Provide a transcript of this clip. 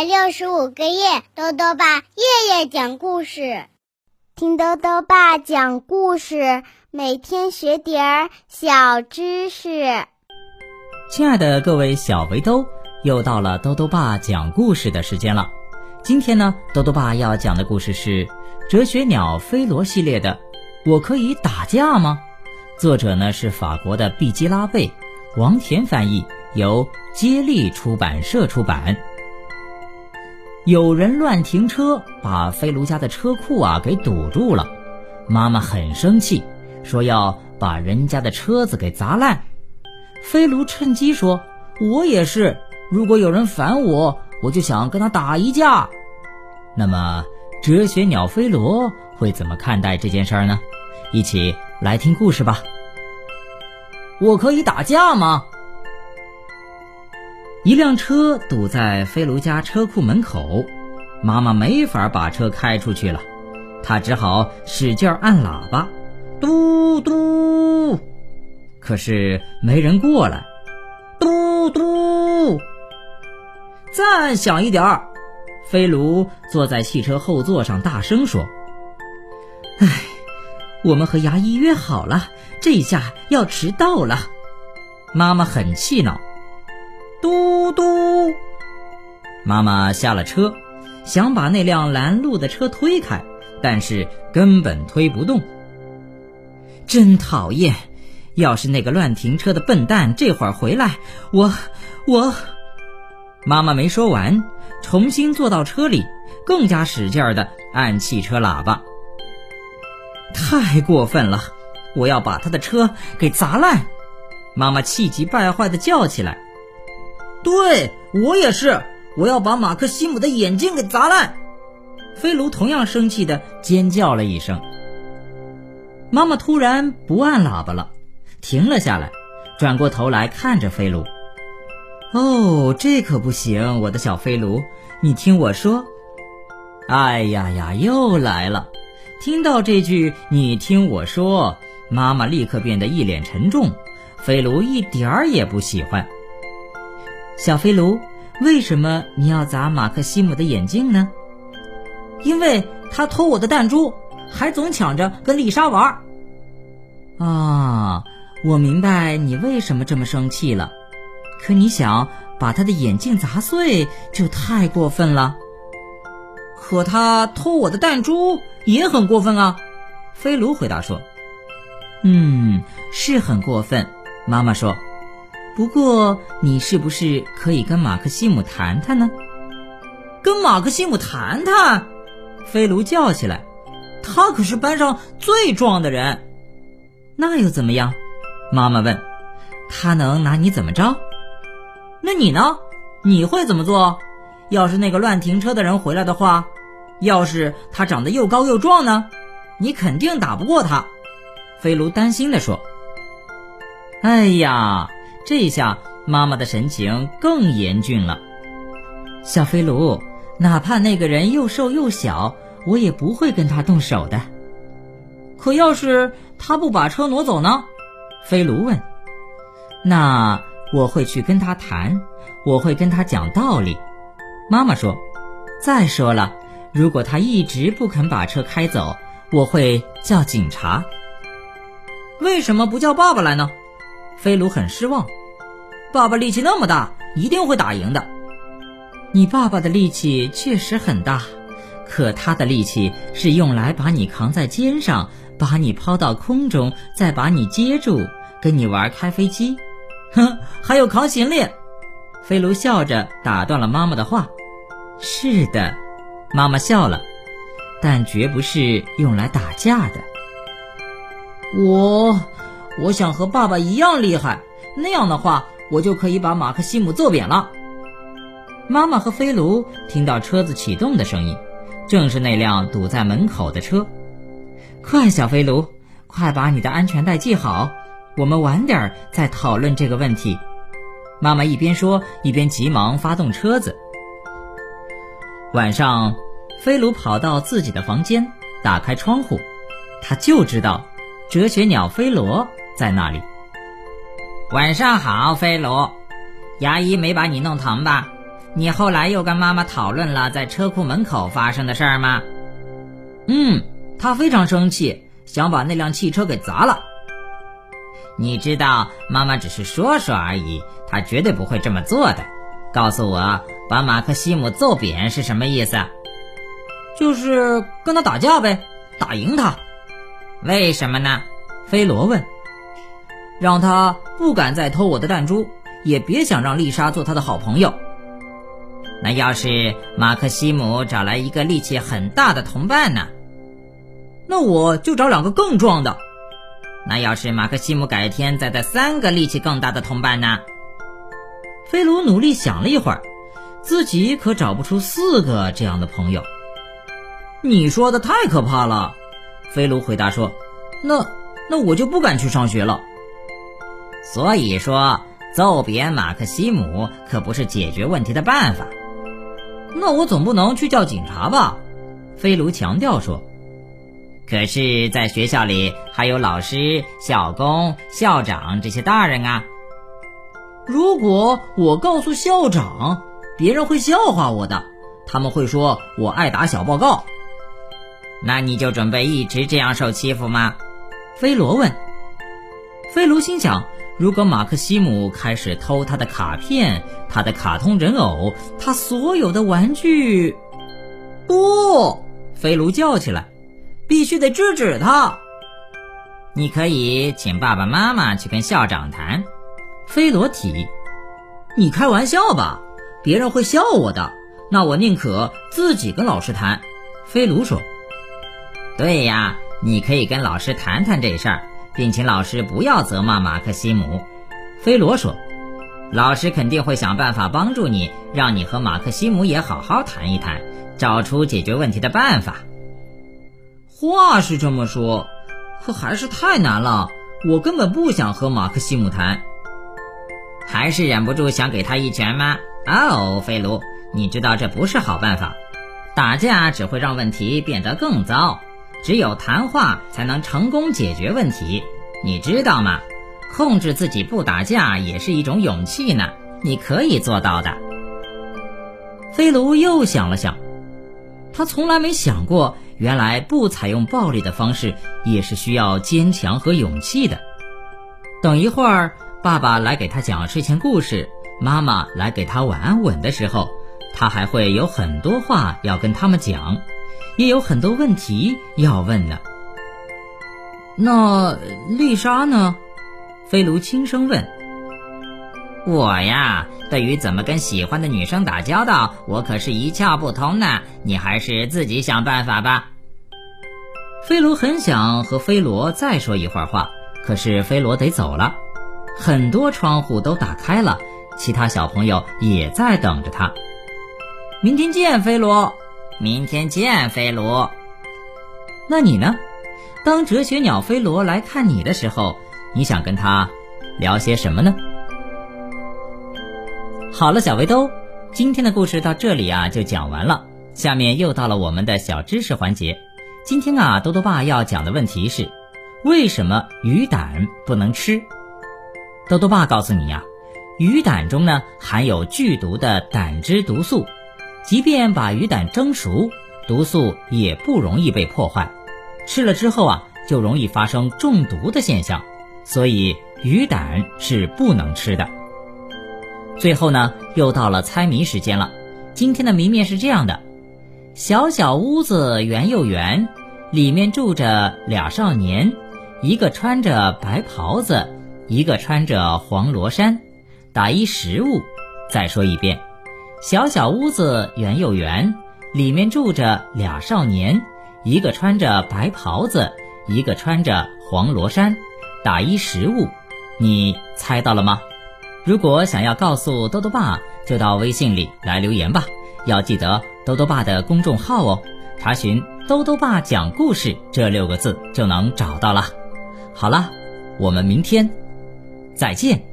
百六十五个夜，豆豆爸夜夜讲故事，听豆豆爸讲故事，每天学点儿小知识。亲爱的各位小围兜，又到了豆豆爸讲故事的时间了。今天呢，豆豆爸要讲的故事是《哲学鸟飞罗》系列的。我可以打架吗？作者呢是法国的毕基拉贝，王田翻译，由接力出版社出版。有人乱停车，把飞卢家的车库啊给堵住了。妈妈很生气，说要把人家的车子给砸烂。飞卢趁机说：“我也是，如果有人烦我，我就想跟他打一架。”那么，哲学鸟飞罗会怎么看待这件事儿呢？一起来听故事吧。我可以打架吗？一辆车堵在飞卢家车库门口，妈妈没法把车开出去了，她只好使劲按喇叭，嘟嘟。可是没人过来，嘟嘟。再响一点儿。飞卢坐在汽车后座上，大声说：“唉，我们和牙医约好了，这下要迟到了。”妈妈很气恼。嘟嘟，妈妈下了车，想把那辆拦路的车推开，但是根本推不动。真讨厌！要是那个乱停车的笨蛋这会儿回来，我我……妈妈没说完，重新坐到车里，更加使劲儿的按汽车喇叭。太过分了！我要把他的车给砸烂！妈妈气急败坏的叫起来。对我也是，我要把马克西姆的眼睛给砸烂！飞卢同样生气的尖叫了一声。妈妈突然不按喇叭了，停了下来，转过头来看着飞卢。哦，这可不行，我的小飞卢，你听我说。哎呀呀，又来了！听到这句“你听我说”，妈妈立刻变得一脸沉重。飞卢一点儿也不喜欢。小飞卢，为什么你要砸马克西姆的眼镜呢？因为他偷我的弹珠，还总抢着跟丽莎玩。啊，我明白你为什么这么生气了。可你想把他的眼镜砸碎，就太过分了。可他偷我的弹珠也很过分啊。飞卢回答说：“嗯，是很过分。”妈妈说。不过，你是不是可以跟马克西姆谈谈呢？跟马克西姆谈谈？飞卢叫起来：“他可是班上最壮的人。”那又怎么样？妈妈问。他能拿你怎么着？那你呢？你会怎么做？要是那个乱停车的人回来的话，要是他长得又高又壮呢？你肯定打不过他。飞卢担心地说：“哎呀！”这下妈妈的神情更严峻了。小飞卢，哪怕那个人又瘦又小，我也不会跟他动手的。可要是他不把车挪走呢？飞卢问。那我会去跟他谈，我会跟他讲道理。妈妈说。再说了，如果他一直不肯把车开走，我会叫警察。为什么不叫爸爸来呢？飞卢很失望。爸爸力气那么大，一定会打赢的。你爸爸的力气确实很大，可他的力气是用来把你扛在肩上，把你抛到空中，再把你接住，跟你玩开飞机。哼，还有扛行李。飞卢笑着打断了妈妈的话。是的，妈妈笑了，但绝不是用来打架的。我，我想和爸爸一样厉害，那样的话。我就可以把马克西姆揍扁了。妈妈和飞卢听到车子启动的声音，正是那辆堵在门口的车。快，小飞卢，快把你的安全带系好，我们晚点再讨论这个问题。妈妈一边说，一边急忙发动车子。晚上，飞卢跑到自己的房间，打开窗户，他就知道哲学鸟飞罗在那里。晚上好，飞卢，牙医没把你弄疼吧？你后来又跟妈妈讨论了在车库门口发生的事儿吗？嗯，他非常生气，想把那辆汽车给砸了。你知道，妈妈只是说说而已，她绝对不会这么做的。告诉我，把马克西姆揍扁是什么意思？就是跟他打架呗，打赢他。为什么呢？菲罗问。让他不敢再偷我的弹珠，也别想让丽莎做他的好朋友。那要是马克西姆找来一个力气很大的同伴呢？那我就找两个更壮的。那要是马克西姆改天再带三个力气更大的同伴呢？菲鲁努力想了一会儿，自己可找不出四个这样的朋友。你说的太可怕了，菲卢回答说：“那那我就不敢去上学了。”所以说，揍扁马克西姆可不是解决问题的办法。那我总不能去叫警察吧？飞卢强调说。可是，在学校里还有老师、校工、校长这些大人啊。如果我告诉校长，别人会笑话我的，他们会说我爱打小报告。那你就准备一直这样受欺负吗？飞罗问。飞卢心想。如果马克西姆开始偷他的卡片、他的卡通人偶、他所有的玩具，不，飞卢叫起来，必须得制止他。你可以请爸爸妈妈去跟校长谈。飞罗提。你开玩笑吧？别人会笑我的。那我宁可自己跟老师谈。飞卢说。对呀，你可以跟老师谈谈这事儿。并请老师不要责骂马克西姆，菲罗说：“老师肯定会想办法帮助你，让你和马克西姆也好好谈一谈，找出解决问题的办法。”话是这么说，可还是太难了。我根本不想和马克西姆谈，还是忍不住想给他一拳吗？哦，菲卢，你知道这不是好办法，打架只会让问题变得更糟。只有谈话才能成功解决问题，你知道吗？控制自己不打架也是一种勇气呢。你可以做到的。飞卢又想了想，他从来没想过，原来不采用暴力的方式也是需要坚强和勇气的。等一会儿，爸爸来给他讲睡前故事，妈妈来给他晚安吻的时候，他还会有很多话要跟他们讲。也有很多问题要问呢。那丽莎呢？菲卢轻声问。我呀，对于怎么跟喜欢的女生打交道，我可是一窍不通呢。你还是自己想办法吧。菲卢很想和菲罗再说一会儿话，可是菲罗得走了。很多窗户都打开了，其他小朋友也在等着他。明天见，菲罗。明天见，飞罗。那你呢？当哲学鸟飞罗来看你的时候，你想跟他聊些什么呢？好了，小围兜，今天的故事到这里啊就讲完了。下面又到了我们的小知识环节。今天啊，多多爸要讲的问题是：为什么鱼胆不能吃？多多爸告诉你呀，鱼胆中呢含有剧毒的胆汁毒素。即便把鱼胆蒸熟，毒素也不容易被破坏，吃了之后啊，就容易发生中毒的现象，所以鱼胆是不能吃的。最后呢，又到了猜谜时间了。今天的谜面是这样的：小小屋子圆又圆，里面住着俩少年，一个穿着白袍子，一个穿着黄罗衫，打一食物。再说一遍。小小屋子圆又圆，里面住着俩少年，一个穿着白袍子，一个穿着黄罗衫，打一食物，你猜到了吗？如果想要告诉豆豆爸，就到微信里来留言吧。要记得豆豆爸的公众号哦，查询“豆豆爸讲故事”这六个字就能找到了。好了，我们明天再见。